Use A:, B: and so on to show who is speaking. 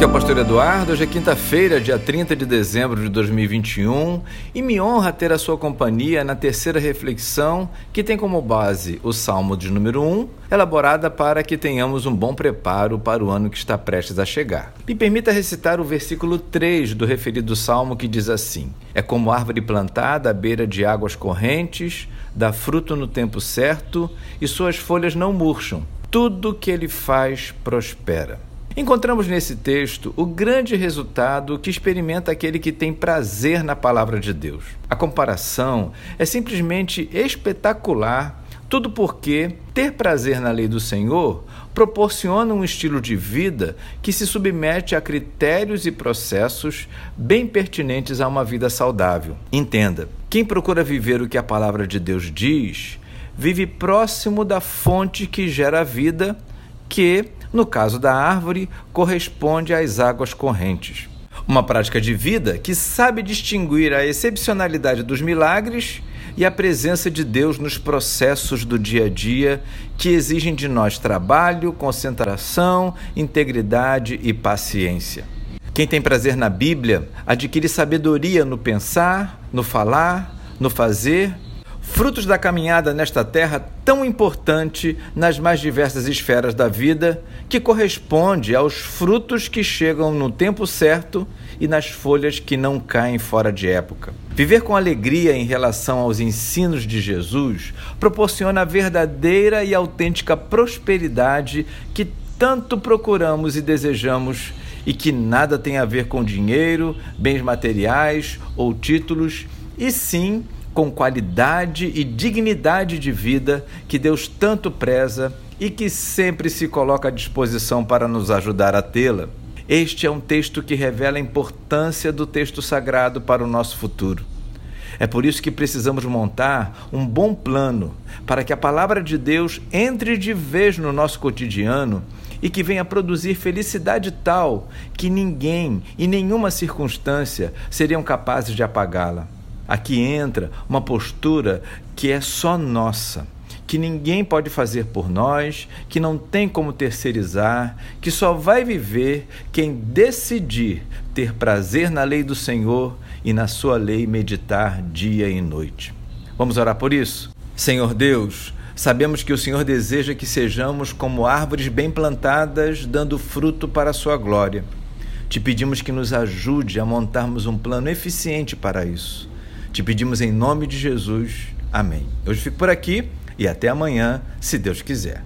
A: Aqui é o Pastor Eduardo, hoje é quinta-feira, dia 30 de dezembro de 2021, e me honra ter a sua companhia na terceira reflexão, que tem como base o Salmo de número 1, elaborada para que tenhamos um bom preparo para o ano que está prestes a chegar. Me permita recitar o versículo 3 do referido salmo que diz assim: É como árvore plantada à beira de águas correntes, dá fruto no tempo certo e suas folhas não murcham. Tudo que ele faz prospera. Encontramos nesse texto o grande resultado que experimenta aquele que tem prazer na palavra de Deus. A comparação é simplesmente espetacular, tudo porque ter prazer na lei do Senhor proporciona um estilo de vida que se submete a critérios e processos bem pertinentes a uma vida saudável. Entenda, quem procura viver o que a palavra de Deus diz, vive próximo da fonte que gera a vida, que no caso da árvore, corresponde às águas correntes. Uma prática de vida que sabe distinguir a excepcionalidade dos milagres e a presença de Deus nos processos do dia a dia que exigem de nós trabalho, concentração, integridade e paciência. Quem tem prazer na Bíblia adquire sabedoria no pensar, no falar, no fazer frutos da caminhada nesta terra tão importante nas mais diversas esferas da vida, que corresponde aos frutos que chegam no tempo certo e nas folhas que não caem fora de época. Viver com alegria em relação aos ensinos de Jesus proporciona a verdadeira e autêntica prosperidade que tanto procuramos e desejamos e que nada tem a ver com dinheiro, bens materiais ou títulos, e sim com qualidade e dignidade de vida que Deus tanto preza e que sempre se coloca à disposição para nos ajudar a tê-la. Este é um texto que revela a importância do texto sagrado para o nosso futuro. É por isso que precisamos montar um bom plano para que a palavra de Deus entre de vez no nosso cotidiano e que venha produzir felicidade tal que ninguém e nenhuma circunstância seriam capazes de apagá-la. Aqui entra uma postura que é só nossa, que ninguém pode fazer por nós, que não tem como terceirizar, que só vai viver quem decidir ter prazer na lei do Senhor e na sua lei meditar dia e noite. Vamos orar por isso? Senhor Deus, Sabemos que o Senhor deseja que sejamos como árvores bem plantadas, dando fruto para a sua glória. Te pedimos que nos ajude a montarmos um plano eficiente para isso. Te pedimos em nome de Jesus. Amém. Hoje fico por aqui e até amanhã, se Deus quiser.